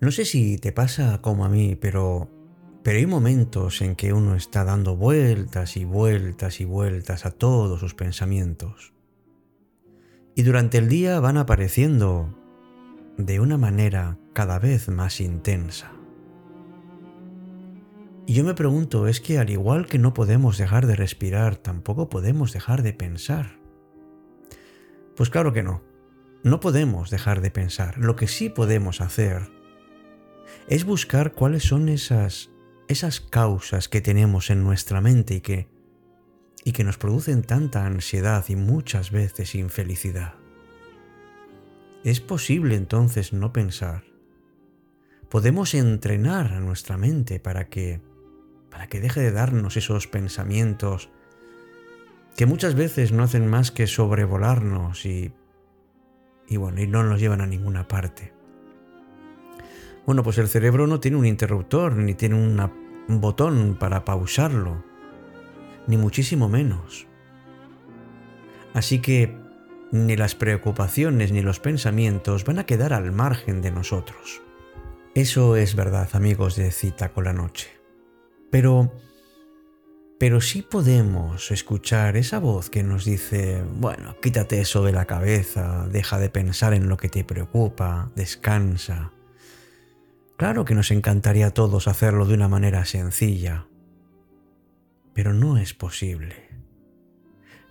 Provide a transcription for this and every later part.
No sé si te pasa como a mí, pero pero hay momentos en que uno está dando vueltas y vueltas y vueltas a todos sus pensamientos. Y durante el día van apareciendo de una manera cada vez más intensa. Y yo me pregunto, es que al igual que no podemos dejar de respirar, tampoco podemos dejar de pensar. Pues claro que no, no podemos dejar de pensar. Lo que sí podemos hacer es buscar cuáles son esas esas causas que tenemos en nuestra mente y que, y que nos producen tanta ansiedad y muchas veces infelicidad. ¿Es posible entonces no pensar? Podemos entrenar a nuestra mente para que para que deje de darnos esos pensamientos que muchas veces no hacen más que sobrevolarnos y y bueno, y no nos llevan a ninguna parte. Bueno, pues el cerebro no tiene un interruptor ni tiene un botón para pausarlo, ni muchísimo menos. Así que ni las preocupaciones ni los pensamientos van a quedar al margen de nosotros. Eso es verdad, amigos de cita con la noche. Pero pero sí podemos escuchar esa voz que nos dice, bueno, quítate eso de la cabeza, deja de pensar en lo que te preocupa, descansa, Claro que nos encantaría a todos hacerlo de una manera sencilla, pero no es posible.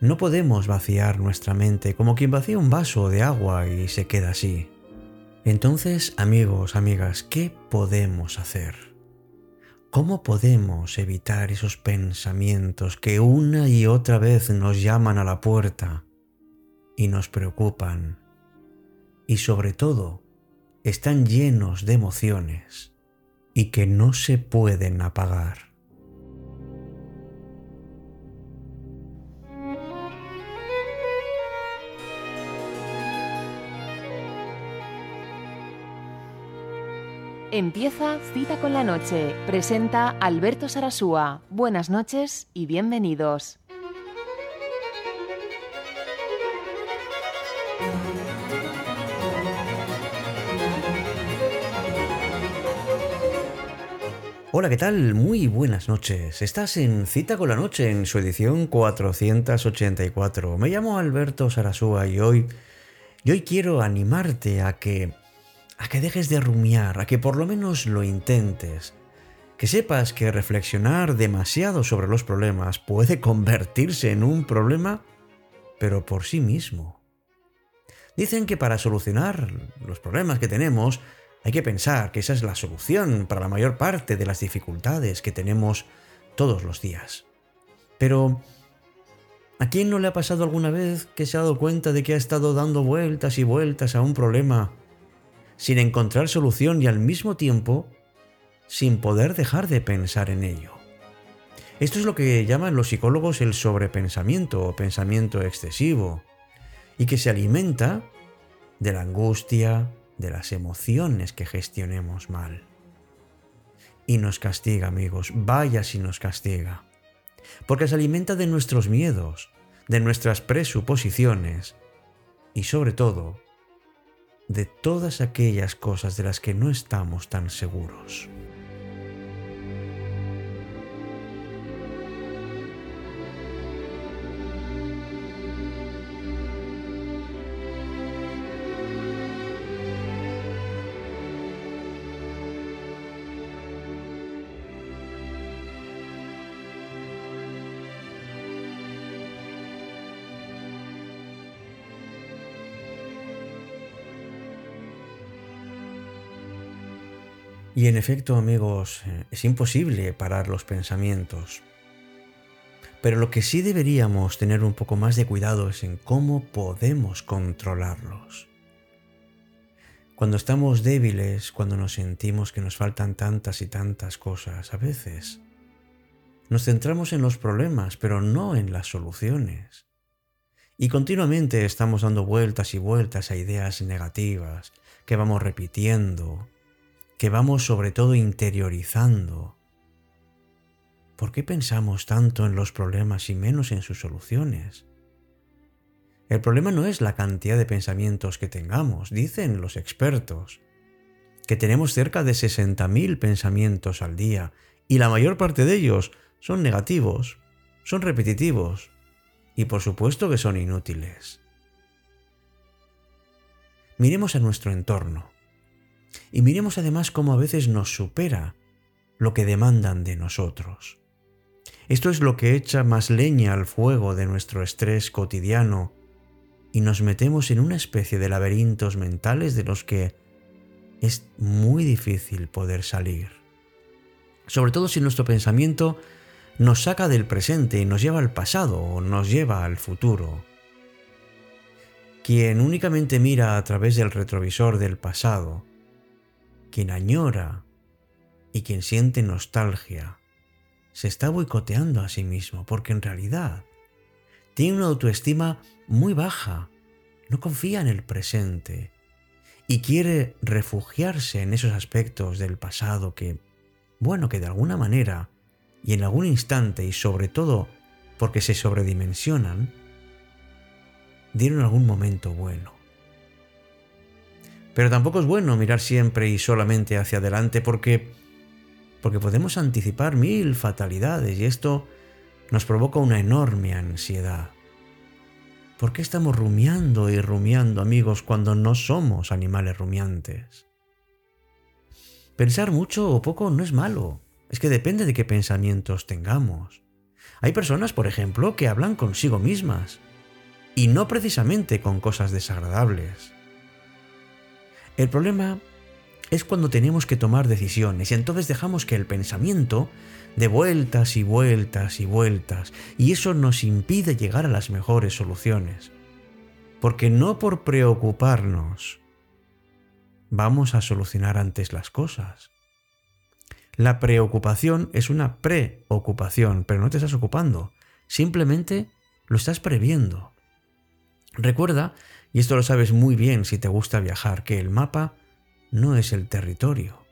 No podemos vaciar nuestra mente como quien vacía un vaso de agua y se queda así. Entonces, amigos, amigas, ¿qué podemos hacer? ¿Cómo podemos evitar esos pensamientos que una y otra vez nos llaman a la puerta y nos preocupan? Y sobre todo, están llenos de emociones y que no se pueden apagar. Empieza Cita con la Noche. Presenta Alberto Sarasúa. Buenas noches y bienvenidos. Hola, ¿qué tal? Muy buenas noches. Estás en Cita con la Noche en su edición 484. Me llamo Alberto Sarasúa y hoy, y hoy quiero animarte a que, a que dejes de rumiar, a que por lo menos lo intentes. Que sepas que reflexionar demasiado sobre los problemas puede convertirse en un problema, pero por sí mismo. Dicen que para solucionar los problemas que tenemos, hay que pensar que esa es la solución para la mayor parte de las dificultades que tenemos todos los días. Pero, ¿a quién no le ha pasado alguna vez que se ha dado cuenta de que ha estado dando vueltas y vueltas a un problema sin encontrar solución y al mismo tiempo sin poder dejar de pensar en ello? Esto es lo que llaman los psicólogos el sobrepensamiento o pensamiento excesivo, y que se alimenta de la angustia, de las emociones que gestionemos mal. Y nos castiga, amigos, vaya si nos castiga. Porque se alimenta de nuestros miedos, de nuestras presuposiciones y sobre todo de todas aquellas cosas de las que no estamos tan seguros. Y en efecto, amigos, eh, es imposible parar los pensamientos. Pero lo que sí deberíamos tener un poco más de cuidado es en cómo podemos controlarlos. Cuando estamos débiles, cuando nos sentimos que nos faltan tantas y tantas cosas, a veces nos centramos en los problemas, pero no en las soluciones. Y continuamente estamos dando vueltas y vueltas a ideas negativas que vamos repitiendo, que vamos sobre todo interiorizando. ¿Por qué pensamos tanto en los problemas y menos en sus soluciones? El problema no es la cantidad de pensamientos que tengamos, dicen los expertos. que tenemos cerca de 60.000 pensamientos al día y la mayor parte de ellos son negativos, son repetitivos y por supuesto que son inútiles. Miremos a nuestro entorno y miremos además cómo a veces nos supera lo que demandan de nosotros. Esto es lo que echa más leña al fuego de nuestro estrés cotidiano y nos metemos en una especie de laberintos mentales de los que es muy difícil poder salir. Sobre todo si nuestro pensamiento nos saca del presente y nos lleva al pasado o nos lleva al futuro. Quien únicamente mira a través del retrovisor del pasado, quien añora y quien siente nostalgia, se está boicoteando a sí mismo porque en realidad tiene una autoestima muy baja, no confía en el presente y quiere refugiarse en esos aspectos del pasado que, bueno, que de alguna manera y en algún instante y sobre todo porque se sobredimensionan, dieron algún momento bueno. Pero tampoco es bueno mirar siempre y solamente hacia adelante porque porque podemos anticipar mil fatalidades y esto nos provoca una enorme ansiedad. ¿Por qué estamos rumiando y rumiando, amigos, cuando no somos animales rumiantes? Pensar mucho o poco no es malo, es que depende de qué pensamientos tengamos. Hay personas, por ejemplo, que hablan consigo mismas, y no precisamente con cosas desagradables. El problema es cuando tenemos que tomar decisiones y entonces dejamos que el pensamiento dé vueltas y vueltas y vueltas y eso nos impide llegar a las mejores soluciones. Porque no por preocuparnos vamos a solucionar antes las cosas. La preocupación es una preocupación, pero no te estás ocupando, simplemente lo estás previendo. Recuerda, y esto lo sabes muy bien si te gusta viajar, que el mapa no es el territorio.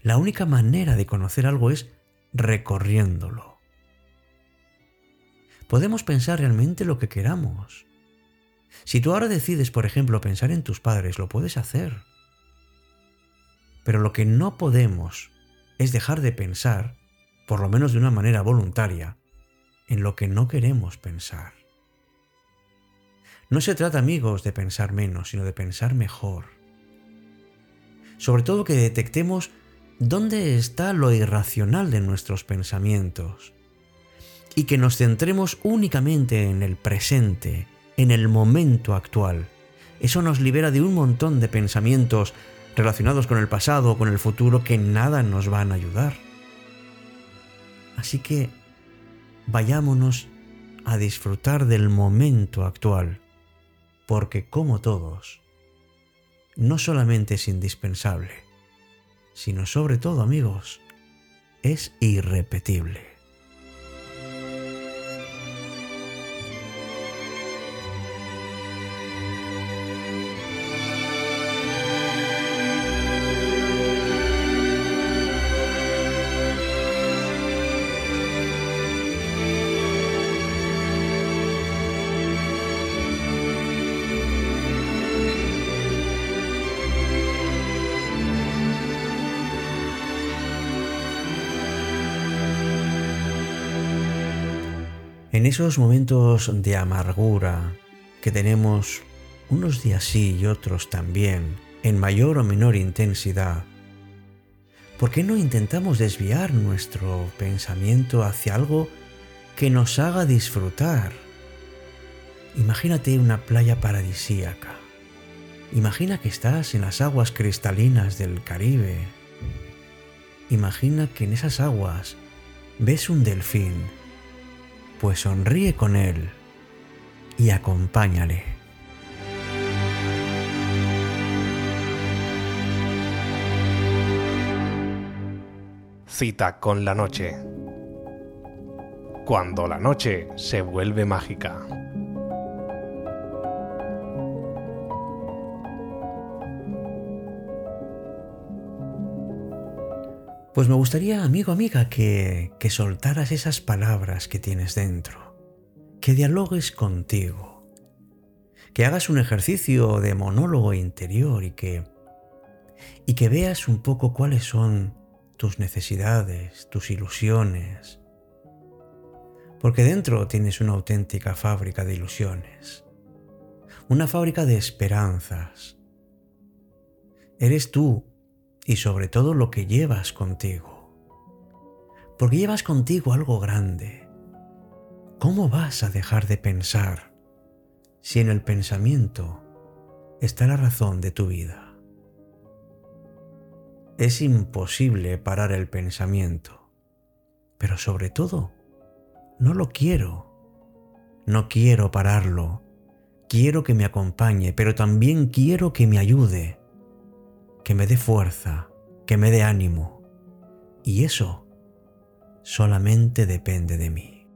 La única manera de conocer algo es recorriéndolo. Podemos pensar realmente lo que queramos. Si tú ahora decides, por ejemplo, pensar en tus padres, lo puedes hacer. Pero lo que no podemos es dejar de pensar, por lo menos de una manera voluntaria, en lo que no queremos pensar. No se trata, amigos, de pensar menos, sino de pensar mejor sobre todo que detectemos dónde está lo irracional de nuestros pensamientos y que nos centremos únicamente en el presente, en el momento actual. Eso nos libera de un montón de pensamientos relacionados con el pasado o con el futuro que nada nos van a ayudar. Así que vayámonos a disfrutar del momento actual, porque como todos, no solamente es indispensable, sino sobre todo, amigos, es irrepetible. En esos momentos de amargura que tenemos unos días sí y otros también, en mayor o menor intensidad, ¿por qué no intentamos desviar nuestro pensamiento hacia algo que nos haga disfrutar? Imagínate una playa paradisíaca. Imagina que estás en las aguas cristalinas del Caribe. Imagina que en esas aguas ves un delfín pues sonríe con él y acompáñale. Cita con la noche. Cuando la noche se vuelve mágica. Pues me gustaría, amigo, amiga, que, que soltaras esas palabras que tienes dentro, que dialogues contigo, que hagas un ejercicio de monólogo interior y que, y que veas un poco cuáles son tus necesidades, tus ilusiones, porque dentro tienes una auténtica fábrica de ilusiones, una fábrica de esperanzas. Eres tú y sobre todo lo que llevas contigo. Porque llevas contigo algo grande. ¿Cómo vas a dejar de pensar si en el pensamiento está la razón de tu vida? Es imposible parar el pensamiento, pero sobre todo, no lo quiero. No quiero pararlo. Quiero que me acompañe, pero también quiero que me ayude, que me dé fuerza, que me dé ánimo. Y eso solamente depende de mí.